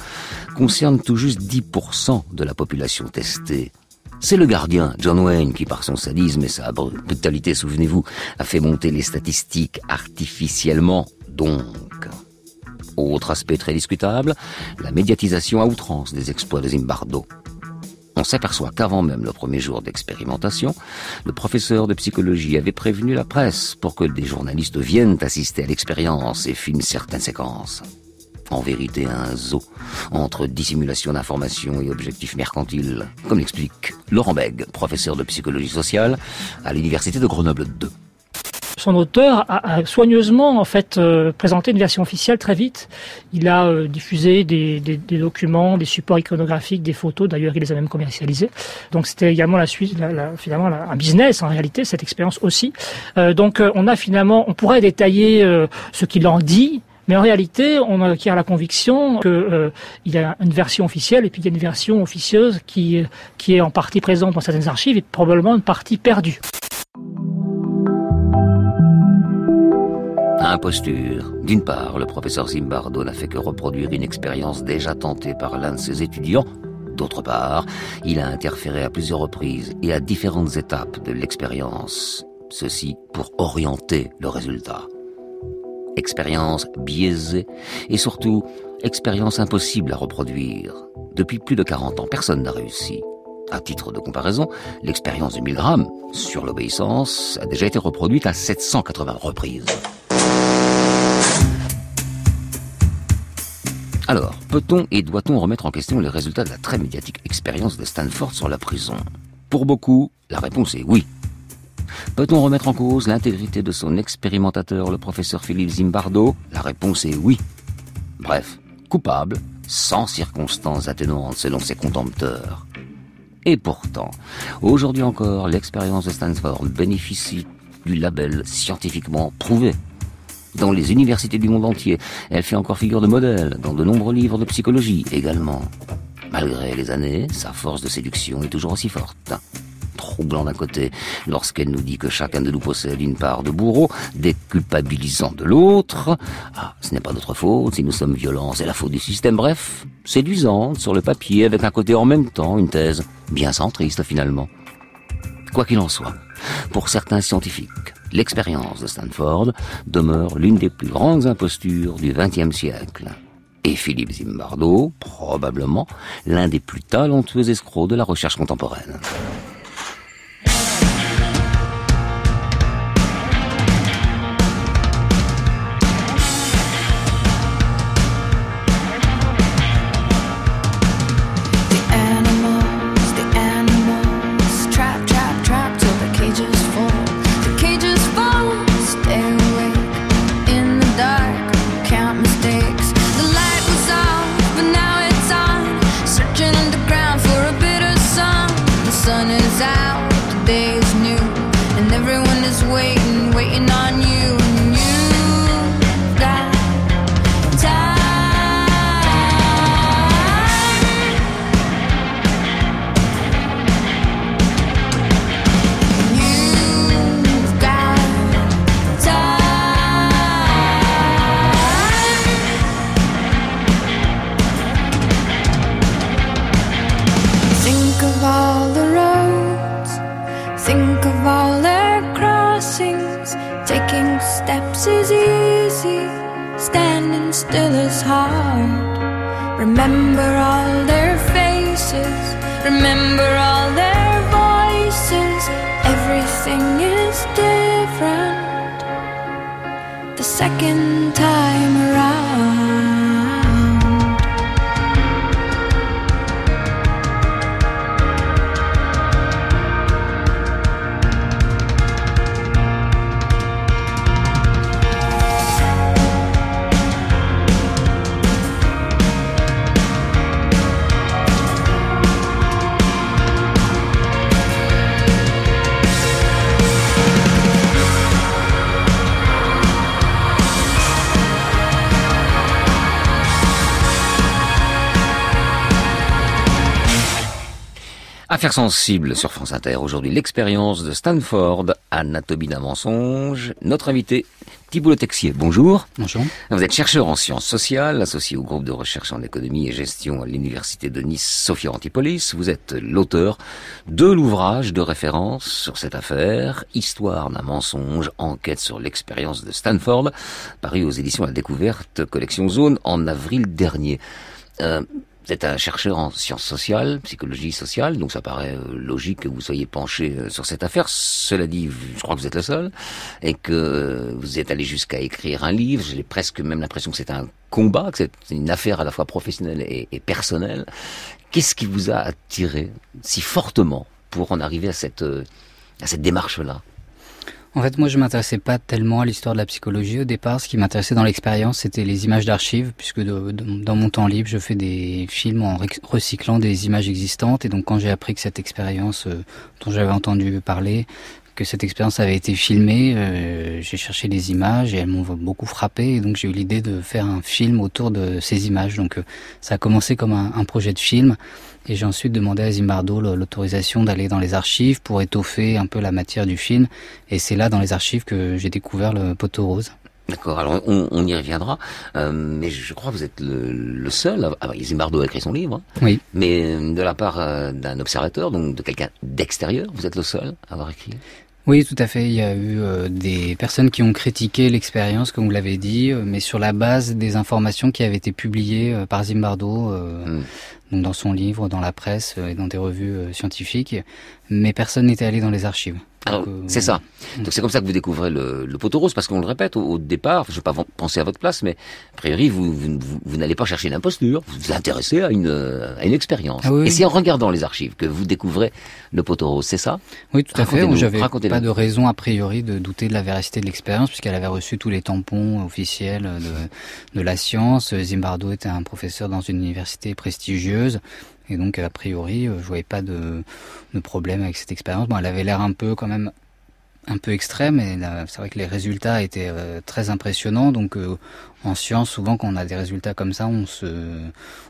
concernent tout juste 10% de la population testée. C'est le gardien, John Wayne, qui par son sadisme et sa brutalité, souvenez-vous, a fait monter les statistiques artificiellement, donc. Autre aspect très discutable, la médiatisation à outrance des exploits de Zimbardo. On s'aperçoit qu'avant même le premier jour d'expérimentation, le professeur de psychologie avait prévenu la presse pour que des journalistes viennent assister à l'expérience et filment certaines séquences. En vérité, un zoo entre dissimulation d'informations et objectifs mercantiles, comme l'explique Laurent Beg, professeur de psychologie sociale à l'université de Grenoble 2 son auteur a, a, soigneusement en fait euh, présenté une version officielle très vite. Il a euh, diffusé des, des, des, documents, des supports iconographiques, des photos. D'ailleurs, il les a même commercialisés. Donc c'était également la suite, la, la, finalement un business en réalité cette expérience aussi. Euh, donc euh, on a finalement, on pourrait détailler euh, ce qu'il en dit. Mais en réalité, on acquiert la conviction qu'il y a une version officielle et puis il y a une version officieuse qui, qui est en partie présente dans certaines archives et probablement une partie perdue. Imposture. D'une part, le professeur Zimbardo n'a fait que reproduire une expérience déjà tentée par l'un de ses étudiants. D'autre part, il a interféré à plusieurs reprises et à différentes étapes de l'expérience. Ceci pour orienter le résultat. Expérience biaisée et surtout expérience impossible à reproduire. Depuis plus de 40 ans, personne n'a réussi. À titre de comparaison, l'expérience de Milgram sur l'obéissance a déjà été reproduite à 780 reprises. Alors, peut-on et doit-on remettre en question les résultats de la très médiatique expérience de Stanford sur la prison? Pour beaucoup, la réponse est oui. Peut-on remettre en cause l'intégrité de son expérimentateur, le professeur Philippe Zimbardo? La réponse est oui. Bref, coupable, sans circonstances atténuantes selon ses contempteurs. Et pourtant, aujourd'hui encore, l'expérience de Stanford bénéficie du label scientifiquement prouvé dans les universités du monde entier. Elle fait encore figure de modèle dans de nombreux livres de psychologie également. Malgré les années, sa force de séduction est toujours aussi forte. Troublant d'un côté, lorsqu'elle nous dit que chacun de nous possède une part de bourreau, déculpabilisant de l'autre. Ah, ce n'est pas notre faute, si nous sommes violents, c'est la faute du système. Bref, séduisante sur le papier, avec un côté en même temps, une thèse bien centriste finalement. Quoi qu'il en soit, pour certains scientifiques, l'expérience de Stanford demeure l'une des plus grandes impostures du XXe siècle. Et Philippe Zimbardo, probablement l'un des plus talentueux escrocs de la recherche contemporaine. Affaires sensibles sur France Inter. Aujourd'hui, l'expérience de Stanford, anatomie d'un mensonge. Notre invité, Thibault Le Texier. Bonjour. Bonjour. Vous êtes chercheur en sciences sociales, associé au groupe de recherche en économie et gestion à l'université de Nice, Sophia Antipolis. Vous êtes l'auteur de l'ouvrage de référence sur cette affaire, Histoire d'un mensonge, enquête sur l'expérience de Stanford, paru aux éditions La Découverte, collection Zone, en avril dernier. Euh, vous êtes un chercheur en sciences sociales, psychologie sociale, donc ça paraît euh, logique que vous soyez penché euh, sur cette affaire. Cela dit, je crois que vous êtes le seul, et que vous êtes allé jusqu'à écrire un livre. J'ai presque même l'impression que c'est un combat, que c'est une affaire à la fois professionnelle et, personnelle. Qu'est-ce qui vous a attiré si fortement pour en arriver à cette, euh, à cette démarche-là? En fait, moi, je m'intéressais pas tellement à l'histoire de la psychologie au départ. Ce qui m'intéressait dans l'expérience, c'était les images d'archives, puisque dans mon temps libre, je fais des films en rec- recyclant des images existantes. Et donc, quand j'ai appris que cette expérience euh, dont j'avais entendu parler, que cette expérience avait été filmée, euh, j'ai cherché les images et elles m'ont beaucoup frappé. Et donc, j'ai eu l'idée de faire un film autour de ces images. Donc, euh, ça a commencé comme un projet de film. Et j'ai ensuite demandé à Zimbardo l'autorisation d'aller dans les archives pour étoffer un peu la matière du film. Et c'est là, dans les archives, que j'ai découvert le poteau rose. D'accord, alors on, on y reviendra, euh, mais je crois que vous êtes le, le seul. Ah, Zimbardo a écrit son livre, hein, Oui. mais euh, de la part euh, d'un observateur, donc de quelqu'un d'extérieur, vous êtes le seul à avoir écrit? Oui, tout à fait. Il y a eu euh, des personnes qui ont critiqué l'expérience, comme vous l'avez dit, euh, mais sur la base des informations qui avaient été publiées euh, par Zimbardo euh, donc dans son livre, dans la presse euh, et dans des revues euh, scientifiques. Mais personne n'était allé dans les archives. Donc, euh, c'est ça. Donc c'est comme ça que vous découvrez le, le poteau rose, parce qu'on le répète, au, au départ, je ne vais pas penser à votre place, mais a priori, vous, vous, vous- vous n'allez pas chercher l'imposture, vous vous intéressez à une, euh, à une expérience. Ah oui, Et oui. c'est en regardant les archives que vous découvrez le poteau rose, c'est ça? Oui, tout à fait. J'avais pas de raison a priori de douter de la véracité de l'expérience puisqu'elle avait reçu tous les tampons officiels de, de la science. Zimbardo était un professeur dans une université prestigieuse. Et donc, a priori, euh, je voyais pas de, de problème avec cette expérience. Bon, elle avait l'air un peu, quand même, un peu extrême. Et c'est vrai que les résultats étaient euh, très impressionnants. Donc, euh, en science, souvent, quand on a des résultats comme ça, on se,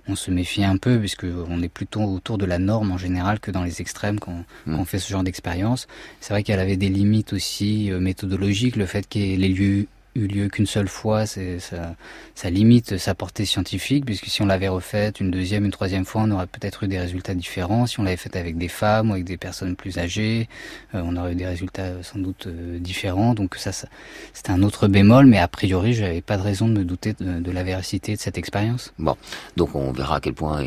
on se méfie un peu puisque on est plutôt autour de la norme en général que dans les extrêmes quand, quand on fait ce genre d'expérience. C'est vrai qu'elle avait des limites aussi euh, méthodologiques. Le fait ait les lieux eu lieu qu'une seule fois, ça, limite sa portée scientifique, puisque si on l'avait refaite une deuxième, une troisième fois, on aurait peut-être eu des résultats différents. Si on l'avait faite avec des femmes ou avec des personnes plus âgées, euh, on aurait eu des résultats euh, sans doute euh, différents. Donc ça, ça c'était un autre bémol, mais a priori, j'avais pas de raison de me douter de, la véracité de cette expérience. Bon, donc on verra à quel point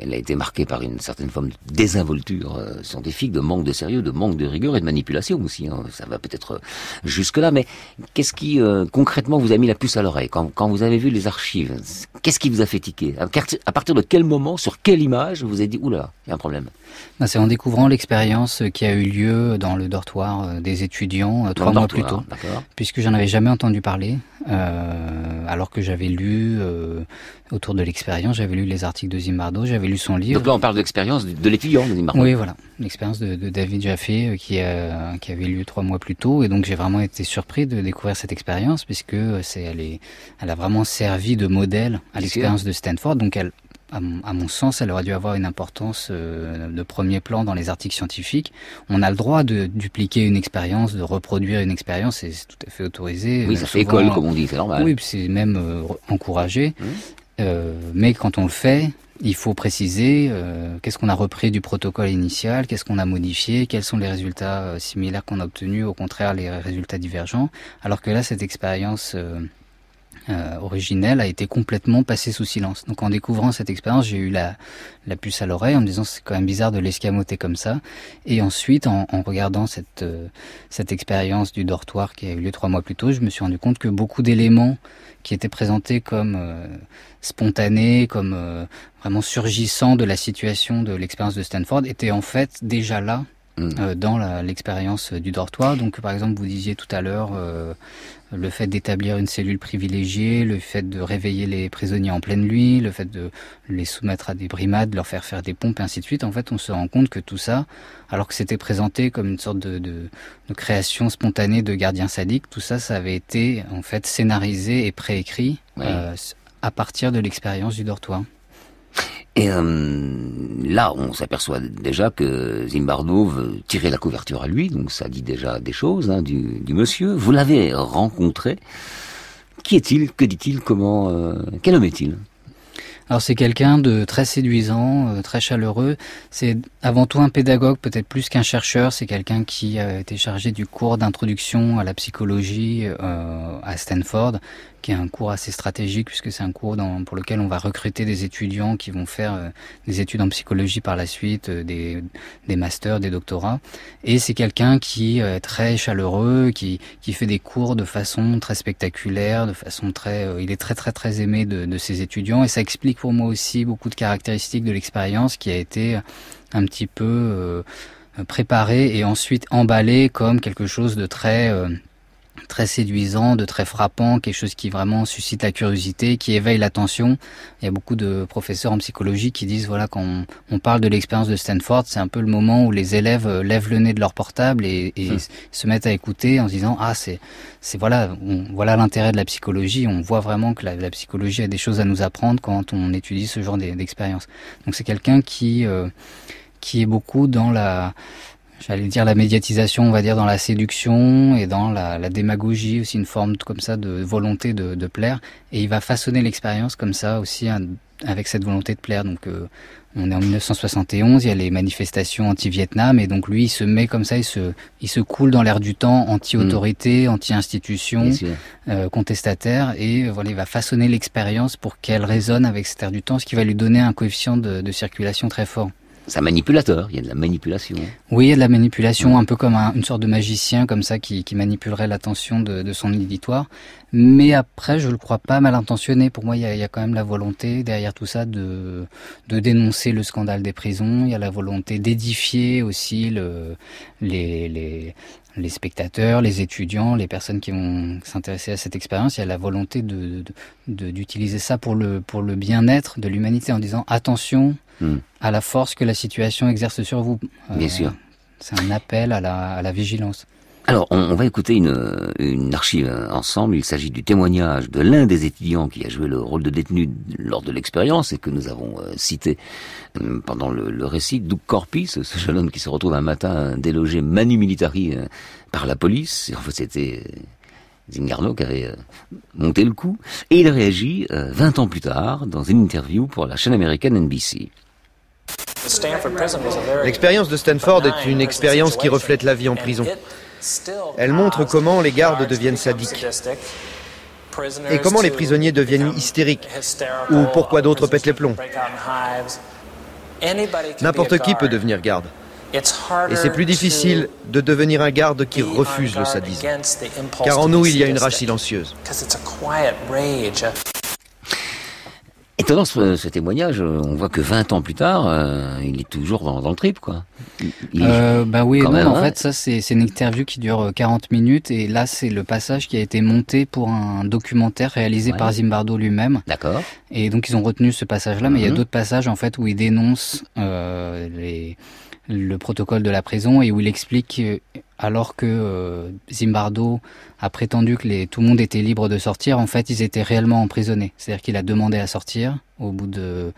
elle a été marquée par une certaine forme de désinvolture scientifique, de manque de sérieux, de manque de rigueur et de manipulation aussi. hein. Ça va peut-être jusque-là, mais qu'est-ce qui euh, concrètement vous a mis la puce à l'oreille quand, quand vous avez vu les archives? Qu'est-ce qui vous a fait tiquer? À, partir- à partir de quel moment, sur quelle image vous vous avez dit oula, il y a un problème? Ben, C'est en découvrant l'expérience qui a eu lieu dans le dortoir euh, des étudiants euh, Dans trois mois plus tôt, puisque j'en avais jamais entendu parler, euh, alors que j'avais lu euh, autour de l'expérience, j'avais lu les articles de Zimbardo, j'avais lu son livre. Donc là, on parle de l'expérience de, l'étudiant de Zimbardo. Oui, voilà, l'expérience de, de David Jaffe euh, qui, a- qui avait lieu trois mois plus tôt, et donc j'ai vraiment été surpris de découvrir cette expérience puisque c'est elle est, elle a vraiment servi de modèle à l'expérience de Stanford, donc elle à mon, sens, elle aurait dû avoir une importance euh, de premier plan dans les articles scientifiques. On a le droit de dupliquer une expérience, de reproduire une expérience, et c'est tout à fait autorisé. Oui, ça fait école, comme on dit, c'est normal. Oui, c'est même euh, encouragé. Mmh. Euh, mais quand on le fait, il faut préciser euh, qu'est-ce qu'on a repris du protocole initial, qu'est-ce qu'on a modifié, quels sont les résultats euh, similaires qu'on a obtenus, au contraire les résultats divergents. Alors que là, cette expérience euh, originelle a été complètement passée sous silence. Donc en découvrant cette expérience, j'ai eu la, la puce à l'oreille en me disant c'est quand même bizarre de l'escamoter comme ça. Et ensuite, en, en regardant cette, euh, cette expérience du dortoir qui a eu lieu trois mois plus tôt, je me suis rendu compte que beaucoup d'éléments qui étaient présentés comme euh, spontanés, comme euh, vraiment surgissant de la situation de l'expérience de Stanford, étaient en fait déjà là euh, dans l'expérience du dortoir. Donc, par exemple, vous disiez tout à l'heure euh, le fait d'établir une cellule privilégiée, le fait de réveiller les prisonniers en pleine nuit, le fait de les soumettre à des brimades, leur faire faire des pompes, et ainsi de suite. En fait, on se rend compte que tout ça, alors que c'était présenté comme une sorte de, de, de création spontanée de gardiens sadiques, tout ça, ça avait été en fait scénarisé et préécrit Oui. euh, à partir de l'expérience du dortoir. Et euh, là, on s'aperçoit déjà que Zimbardo veut tirer la couverture à lui, donc ça dit déjà des choses hein, du, monsieur. Vous l'avez rencontré. Qui est-il? Que dit-il? Comment euh, Quel homme est-il? Alors c'est quelqu'un de très séduisant, euh, très chaleureux. C'est avant tout un pédagogue, peut-être plus qu'un chercheur. C'est quelqu'un qui a été chargé du cours d'introduction à la psychologie à Stanford, qui est un cours assez stratégique puisque c'est un cours pour lequel on va recruter des étudiants qui vont faire euh, des études en psychologie par la suite, euh, des, des masters, des doctorats. Et c'est quelqu'un qui euh, est très chaleureux, qui, qui fait des cours de façon très spectaculaire, de façon très, il est très très très aimé de, de ses étudiants et ça explique pour moi aussi beaucoup de caractéristiques de l'expérience qui a été un petit peu préparée et ensuite emballée comme quelque chose de très très séduisant, de très frappant, quelque chose qui vraiment suscite la curiosité, qui éveille l'attention. Il y a beaucoup de professeurs en psychologie qui disent voilà quand on, on parle de l'expérience de Stanford, c'est un peu le moment où les élèves euh, lèvent le nez de leur portable et, et s- se mettent à écouter en se disant ah c'est c'est voilà on- voilà l'intérêt de la psychologie. On voit vraiment que la, la psychologie a des choses à nous apprendre quand on étudie ce genre d'e- d'expérience. Donc c'est quelqu'un qui euh, qui est beaucoup dans la j'allais dire la médiatisation, on va dire dans la séduction et dans la, la démagogie aussi une forme comme ça de volonté de, de plaire. Et il va façonner l'expérience comme ça aussi avec cette volonté de plaire. Donc euh, on est en 1971 il y a les manifestations anti-Vietnam et donc lui il se met comme ça il se il se coule dans l'air du temps anti-autorité anti-institution Bien sûr. euh, contestataire. Et euh, voilà il va façonner l'expérience pour qu'elle résonne avec cet air du temps ce qui va lui donner un coefficient de, de circulation très fort Un manipulateur. Il y a de la manipulation. oui, il y a de la manipulation, un peu comme un- une sorte de magicien, comme ça, qui, manipulerait l'attention de, son auditoire. Mais après, je le crois pas mal intentionné. Pour moi, il y a, quand même la volonté derrière tout ça de, dénoncer le scandale des prisons. Il y a la volonté d'édifier aussi le, les, spectateurs, les étudiants, les personnes qui vont s'intéresser à cette expérience. Il y a la volonté d'utiliser ça pour le bien-être de l'humanité en disant attention À la force que la situation exerce sur vous. Bien Euh, sûr. C'est un appel à la, à la vigilance. Alors, on, on va écouter une, une archive ensemble. Il s'agit du témoignage de l'un des étudiants qui a joué le rôle de détenu lors de l'expérience et que nous avons euh, cité euh, pendant le, le récit. Doug Corpi, ce, ce jeune homme qui se retrouve un matin délogé manu militari euh, par la police. Et en fait, c'était Zingarno qui avait monté le coup. Et il réagit euh, 20 ans plus tard dans une interview pour la chaîne américaine NBC. L'expérience de Stanford est une expérience qui reflète la vie en prison. Elle montre comment les gardes deviennent sadiques et comment les prisonniers deviennent hystériques ou pourquoi d'autres pètent les plombs. N'importe qui peut devenir garde. Et c'est plus difficile de devenir un garde qui refuse le sadisme. Car en nous, il y a une rage silencieuse. Étonnant ce, ce témoignage, euh, on voit que 20 ans plus tard, euh, il est toujours dans, dans le trip, quoi. Il- Euh, bah oui, non, même, en hein. fait, ça c'est une interview qui dure euh, 40 minutes et là c'est le passage qui a été monté pour un documentaire réalisé Ouais. par Zimbardo lui-même. D'accord. Et donc ils ont retenu ce passage-là, mais il y a Mhm. d'autres passages en fait où il dénonce euh, les, le protocole de la prison et où il explique que, alors que euh, Zimbardo a prétendu que tout le monde était libre de sortir, en fait ils étaient réellement emprisonnés. C'est-à-dire qu'il a demandé à sortir au bout de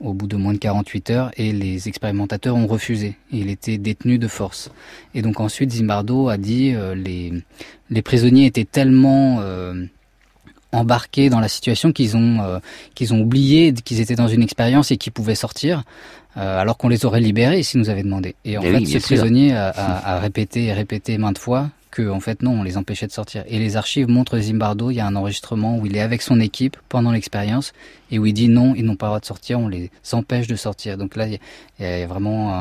de moins de 48 heures et les expérimentateurs ont refusé. Il était détenu de force. Et donc ensuite Zimbardo a dit euh, les les prisonniers étaient tellement euh, embarqués dans la situation qu'ils ont euh, qu'ils ont oublié qu'ils étaient dans une expérience et qu'ils pouvaient sortir euh, alors qu'on les aurait libérés s'ils nous avaient demandé. Et en Eh fait, oui, bien ce sûr. prisonnier a, a- a répété et répété maintes fois que en fait non, on les empêchait de sortir. Et les archives montrent Zimbardo, il y a un enregistrement où il est avec son équipe pendant l'expérience et où il dit non, ils n'ont pas le droit de sortir, on les empêche de sortir. Donc là, il y a- il y a vraiment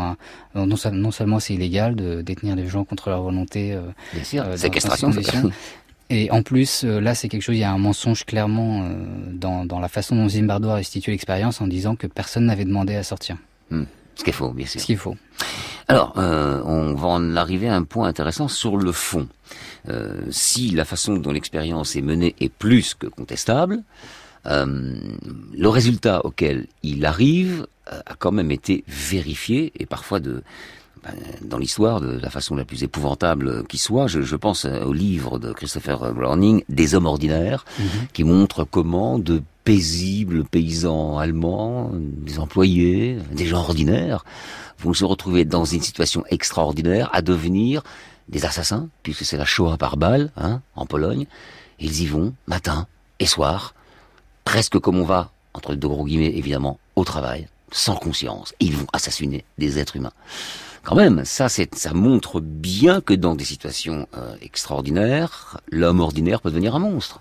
un- non, seul- non seulement c'est illégal de détenir les gens contre leur volonté. euh, Bien sûr, euh, séquestration, Et en plus, euh, là, c'est quelque chose, il y a un mensonge clairement euh, dans, dans la façon dont Zimbardo a restitué l'expérience en disant que personne n'avait demandé à sortir. Hmm. Ce qu'il faut, bien sûr. Ce qu'il faut. Alors, euh, on va en arriver à un point intéressant sur le fond. Euh, si la façon dont l'expérience est menée est plus que contestable, euh, le résultat auquel il arrive a quand même été vérifié et parfois de dans l'histoire de la façon la plus épouvantable qui soit. Je, je pense euh, au livre de Christopher Browning, Des hommes ordinaires, qui montre comment de paisibles paysans allemands, des employés, des gens ordinaires, vont se retrouver dans une situation extraordinaire à devenir des assassins, puisque c'est la Shoah par balle, hein, en Pologne. Ils y vont, matin et soir, presque comme on va, entre deux gros guillemets évidemment, au travail, sans conscience. Ils vont assassiner des êtres humains. Quand même, ça, c'est, ça montre bien que dans des situations euh, extraordinaires, l'homme ordinaire peut devenir un monstre.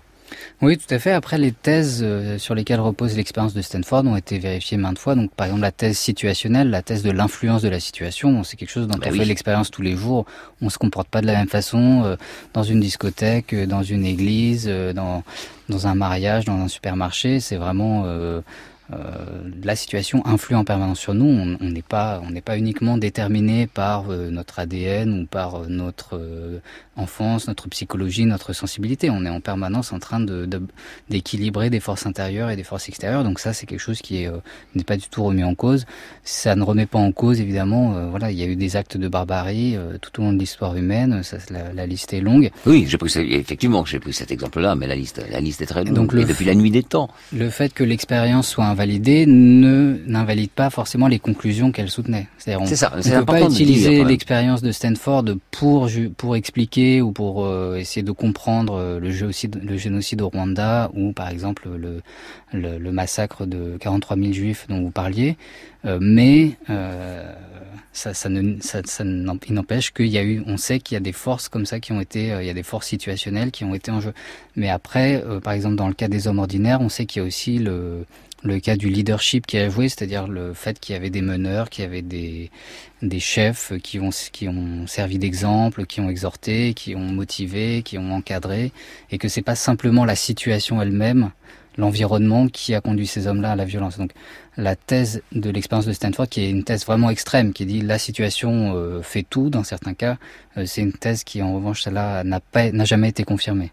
Oui, tout à fait. Après, les thèses euh, sur lesquelles repose l'expérience de Stanford ont été vérifiées maintes fois. Donc, par exemple, la thèse situationnelle, la thèse de l'influence de la situation, c'est quelque chose dont Bah on oui. fait l'expérience tous les jours. On se comporte pas de la même façon euh, dans une discothèque, dans une église, dans dans un mariage, dans un supermarché. C'est vraiment euh, la situation influe en permanence sur nous. On n'est pas, on n'est pas uniquement déterminé par euh, notre ADN ou par euh, notre euh, enfance, notre psychologie, notre sensibilité. On est en permanence en train de, de- d'équilibrer des forces intérieures et des forces extérieures. Donc ça, c'est quelque chose qui est, euh, n'est pas du tout remis en cause. Ça ne remet pas en cause, évidemment. euh, voilà, il y a eu des actes de barbarie euh, tout au long de l'histoire humaine. Ça, la, la liste est longue. Oui, j'ai pris, effectivement, j'ai pris cet exemple-là, mais la liste, la liste est très longue. donc et le depuis la nuit des temps. Le fait que l'expérience soit invalidée ne n'invalide pas forcément les conclusions qu'elle soutenait. C'est-à-dire, on ne peut pas utiliser l'expérience de Stanford pour pour expliquer ou pour euh, essayer de comprendre euh, le génocide, le génocide au Rwanda ou par exemple le, le, le massacre de 43 000 juifs dont vous parliez. Euh, mais euh, ça, ça ne, ça, ça n'empêche qu'il y a eu, on sait qu'il y a des forces comme ça qui ont été, euh, il y a des forces situationnelles qui ont été en jeu. Mais après, euh, par exemple, dans le cas des hommes ordinaires, on sait qu'il y a aussi le, le cas du leadership qui a joué, c'est-à-dire le fait qu'il y avait des meneurs, qu'il y avait des, des chefs qui ont, qui ont servi d'exemple, qui ont exhorté, qui ont motivé, qui ont encadré, et que c'est pas simplement la situation elle-même, l'environnement qui a conduit ces hommes-là à la violence. Donc la thèse de l'expérience de Stanford, qui est une thèse vraiment extrême, qui dit la situation euh, fait tout dans certains cas, euh, c'est une thèse qui en revanche celle-là n'a jamais été confirmée.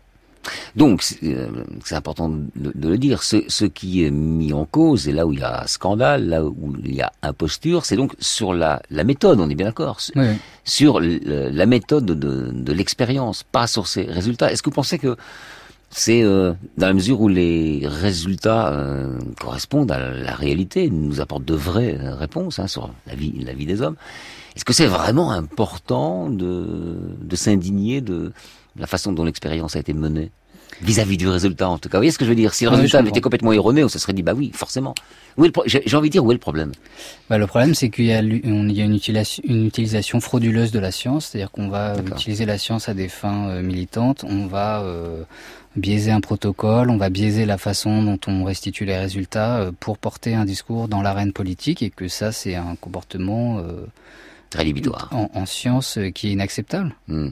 Donc, c'est euh, c'est important de, de le dire, ce, ce qui est mis en cause, et là où il y a scandale, là où il y a imposture, c'est donc sur la, la méthode, on est bien d'accord, sur- Oui, sur le- la méthode de, de l'expérience, pas sur ses résultats. Est-ce que vous pensez que c'est euh, dans la mesure où les résultats euh, correspondent à la réalité, nous apportent de vraies euh, réponses hein, sur la vie, la vie des hommes Est-ce que c'est vraiment important de, de s'indigner de la façon dont l'expérience a été menée vis-à-vis du résultat en tout cas. Vous voyez ce que je veux dire? Si le Ouais, résultat avait été complètement erroné, on se serait dit bah oui, forcément. J'ai envie de dire où est le problème? Bah, le problème, c'est qu'il y a, on- il y a une, utilisation, une utilisation frauduleuse de la science, c'est-à-dire qu'on va utiliser la science à des fins euh, militantes, on va euh, biaiser un protocole, on va biaiser la façon dont on restitue les résultats euh, pour porter un discours dans l'arène politique, et que ça, c'est un comportement euh, Rédhibitoire. en, en science qui est inacceptable. Hmm.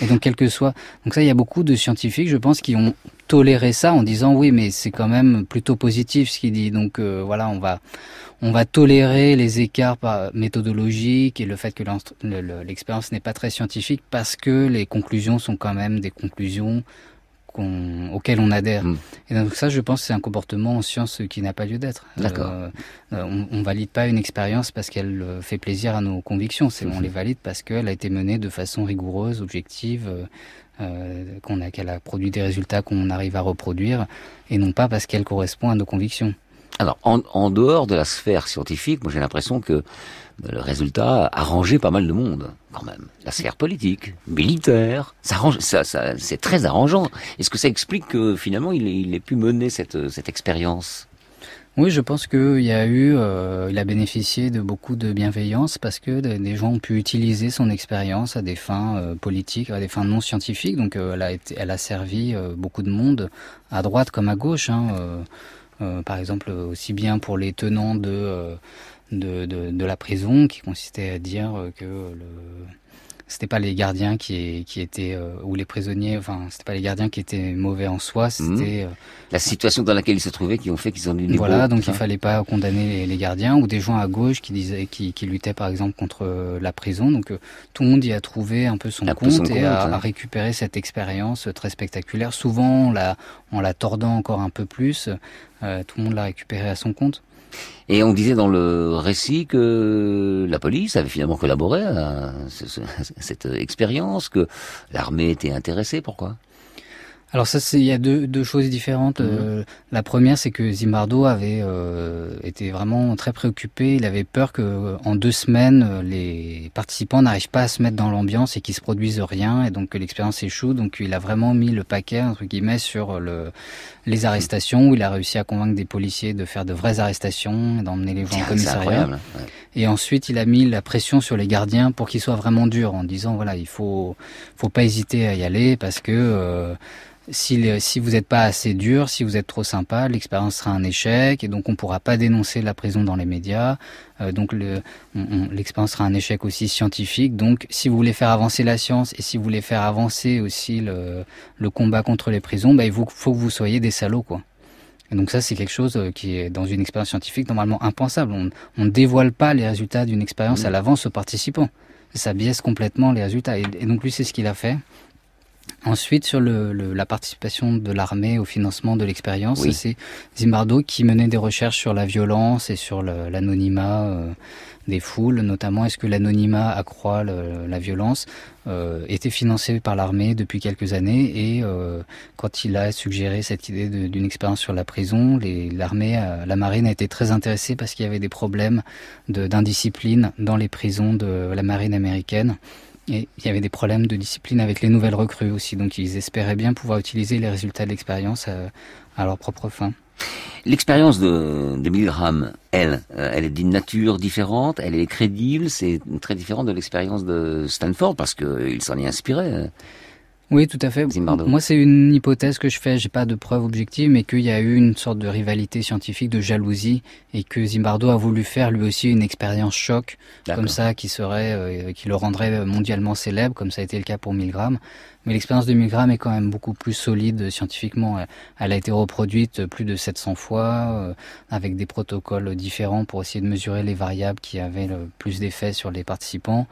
Et donc, quel que soit. Donc, ça, il y a beaucoup de scientifiques, je pense, qui ont toléré ça en disant oui, mais c'est quand même plutôt positif ce qu'il dit. Donc, euh, voilà, on va, on va tolérer les écarts méthodologiques et le fait que l'expérience n'est pas très scientifique parce que les conclusions sont quand même des conclusions qu'on- auxquelles on adhère. Mm. Et donc, ça, je pense, c'est un comportement en science qui n'a pas lieu d'être. D'accord. Euh, euh, on, on valide pas une expérience parce qu'elle euh, fait plaisir à nos convictions. C'est on Mhm. les valide parce qu'elle a été menée de façon rigoureuse, objective, euh, euh, qu'on a qu'elle a produit des résultats qu'on arrive à reproduire, et non pas parce qu'elle correspond à nos convictions. Alors, en, en dehors de la sphère scientifique, moi j'ai l'impression que euh, le résultat a arrangé pas mal de monde, quand même. La sphère politique, militaire, ça ça, ça, c'est très arrangeant. Est-ce que ça explique que finalement il il ait pu mener cette, cette expérience? Oui, je pense qu'il y a eu, euh, il a bénéficié de beaucoup de bienveillance parce que des gens ont pu utiliser son expérience à des fins euh, politiques, à des fins non scientifiques. Donc, euh, elle a été, elle a servi euh, beaucoup de monde à droite comme à gauche. hein, euh, euh, par exemple, aussi bien pour les tenants de euh, de, de, de la prison, qui consistait à dire euh, que le c'était pas les gardiens qui, qui étaient euh, ou les prisonniers, enfin c'était pas les gardiens qui étaient mauvais en soi, c'était euh, La situation dans laquelle ils se trouvaient qui ont fait qu'ils ont eu voilà, donc il fallait pas condamner les, les gardiens ou des gens à gauche qui disaient, qui, qui luttaient par exemple contre euh, la prison. Donc euh, tout le monde y a trouvé un peu son Un peu compte son et compte, a, ouais. a récupéré cette expérience très spectaculaire. Souvent en la, en la tordant encore un peu plus, euh, tout le monde l'a récupéré à son compte. Et on disait dans le récit que la police avait finalement collaboré à ce- ce- cette expérience, que l'armée était intéressée. Pourquoi? Alors ça, c'est il y a deux, deux choses différentes. Euh, la première, c'est que Zimbardo avait euh, été vraiment très préoccupé. Il avait peur que euh, en deux semaines, euh, les participants n'arrivent pas à se mettre dans l'ambiance et qu'ils se produisent rien, et donc que l'expérience échoue. Donc il a vraiment mis le paquet entre guillemets sur le, les arrestations. Où il a réussi à convaincre des policiers de faire de vraies arrestations, et d'emmener les gens au commissariat. ouais. Et ensuite, il a mis la pression sur les gardiens pour qu'ils soient vraiment durs, en disant voilà, il faut, faut pas hésiter à y aller parce que euh, si, les- si vous n'êtes pas assez dur, si vous êtes trop sympa, l'expérience sera un échec et donc on pourra pas dénoncer la prison dans les médias. Euh, donc le- on- on- l'expérience sera un échec aussi scientifique. Donc si vous voulez faire avancer la science et si vous voulez faire avancer aussi le, le combat contre les prisons, bah, il faut, faut que vous soyez des salauds quoi. Et donc ça, c'est quelque chose euh, qui est dans une expérience scientifique normalement impensable. On on ne dévoile pas les résultats d'une expérience à l'avance aux participants. Ça biaise complètement les résultats. Et, et donc lui, c'est ce qu'il a fait. Ensuite, sur le, le- la participation de l'armée au financement de l'expérience, Oui. c'est Zimbardo qui menait des recherches sur la violence et sur l'anonymat euh, des foules, notamment est-ce que l'anonymat accroît le- la violence, euh, était financé par l'armée depuis quelques années et euh, quand il a suggéré cette idée d'une expérience sur la prison, l'armée, euh, la marine a été très intéressée parce qu'il y avait des problèmes de- d'indiscipline dans les prisons de la marine américaine. Et il y avait des problèmes de discipline avec les nouvelles recrues aussi, donc ils espéraient bien pouvoir utiliser les résultats de l'expérience à, à leur propre fin. L'expérience de, de Milgram, elle, euh, elle est d'une nature différente, elle est crédible, c'est très différent de l'expérience de Stanford parce qu'il s'en est inspiré. Euh. Oui, tout à fait. Zimbardo. Moi, c'est une hypothèse que je fais. J'ai pas de preuve objective, mais qu'il y a eu une sorte de rivalité scientifique, de jalousie, et que Zimbardo a voulu faire lui aussi une expérience choc, comme ça, qui serait, euh, qui le rendrait mondialement célèbre, comme ça a été le cas pour Milgram. Mais l'expérience de Milgram est quand même beaucoup plus solide scientifiquement. Elle- Elle a été reproduite plus de 700 fois, euh, avec des protocoles différents pour essayer de mesurer les variables qui avaient le plus d'effet sur les participants.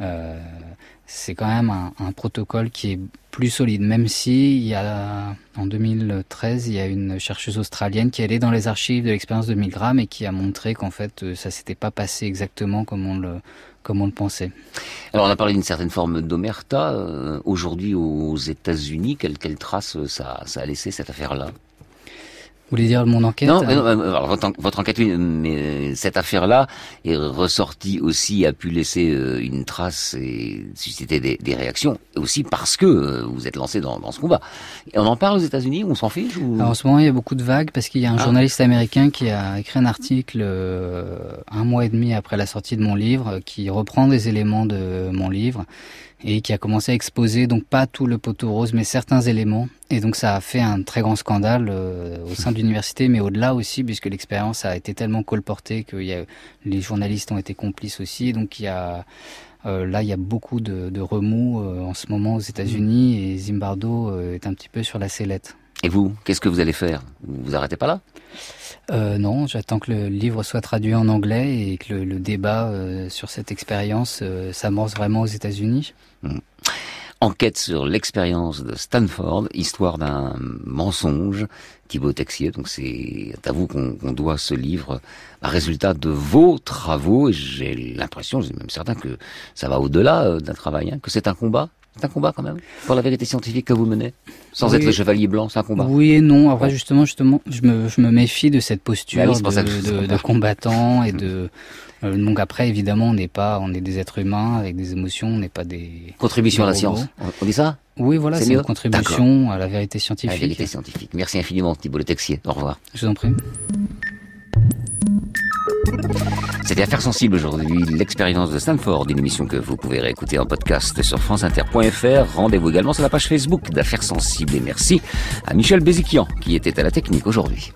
Euh, c'est quand même un, un protocole qui est plus solide, même si il y a, en 2013, il y a une chercheuse australienne qui est allée dans les archives de l'expérience de Milgram et qui a montré qu'en fait, euh, ça s'était pas passé exactement comme on le, comme on le pensait. Alors on a parlé d'une certaine forme d'omerta. euh, Aujourd'hui aux États-Unis, quelle, quelle trace euh, ça, ça a laissé cette affaire-là? Vous voulez dire mon enquête Non, mais non, euh, alors, votre, votre enquête, oui, mais euh, cette affaire-là est ressortie aussi, a pu laisser euh, une trace et susciter des, des réactions, aussi parce que euh, vous êtes lancé dans, dans ce combat. Et on en parle aux États-Unis, on s'en fiche ou... Alors, en ce moment, il y a beaucoup de vagues parce qu'il y a un Ah. journaliste américain qui a écrit un article euh, un mois et demi après la sortie de mon livre, euh, qui reprend des éléments de mon livre et qui a commencé à exposer donc pas tout le poteau rose, mais certains éléments. Et donc ça a fait un très grand scandale euh, au sein de l'université, mais au-delà aussi, puisque l'expérience a été tellement colportée que y a, les journalistes ont été complices aussi. Donc il y a euh, là, il y a beaucoup de, de remous euh, en ce moment aux États-Unis et Zimbardo est un petit peu sur la sellette. Et vous, qu'est-ce que vous allez faire? Vous vous arrêtez pas là? Euh, non, j'attends que le livre soit traduit en anglais et que le, le débat euh, sur cette expérience euh, s'amorce vraiment aux États-Unis. Enquête sur l'expérience de Stanford, histoire d'un mensonge. Thibaut Texier, donc c'est à vous qu'on doit ce livre, un résultat de vos travaux. Et j'ai l'impression, j'ai même certain que ça va au-delà euh, d'un travail, hein, que c'est un combat. C'est un combat quand même pour la vérité scientifique que vous menez, sans Oui. être le chevalier blanc, c'est un combat. Oui et non. Après, justement, justement, je me, je me méfie de cette posture Bah oui, de, je de- de combattant et de. Euh, donc après, évidemment, on n'est pas, on est des êtres humains avec des émotions, on n'est pas des. Contribution à la science. On- dit ça Oui, voilà, C'est une contribution à la vérité À scientifique. la vérité scientifique. Merci infiniment Thibaut Le Texier. Au revoir. Je vous en prie. C'était Affaires sensibles aujourd'hui, l'expérience de Stanford, une émission que vous pouvez réécouter en podcast sur franceinter.fr. Rendez-vous également sur la page Facebook d'Affaires sensibles et merci à Michel Béziquian qui était à la technique aujourd'hui.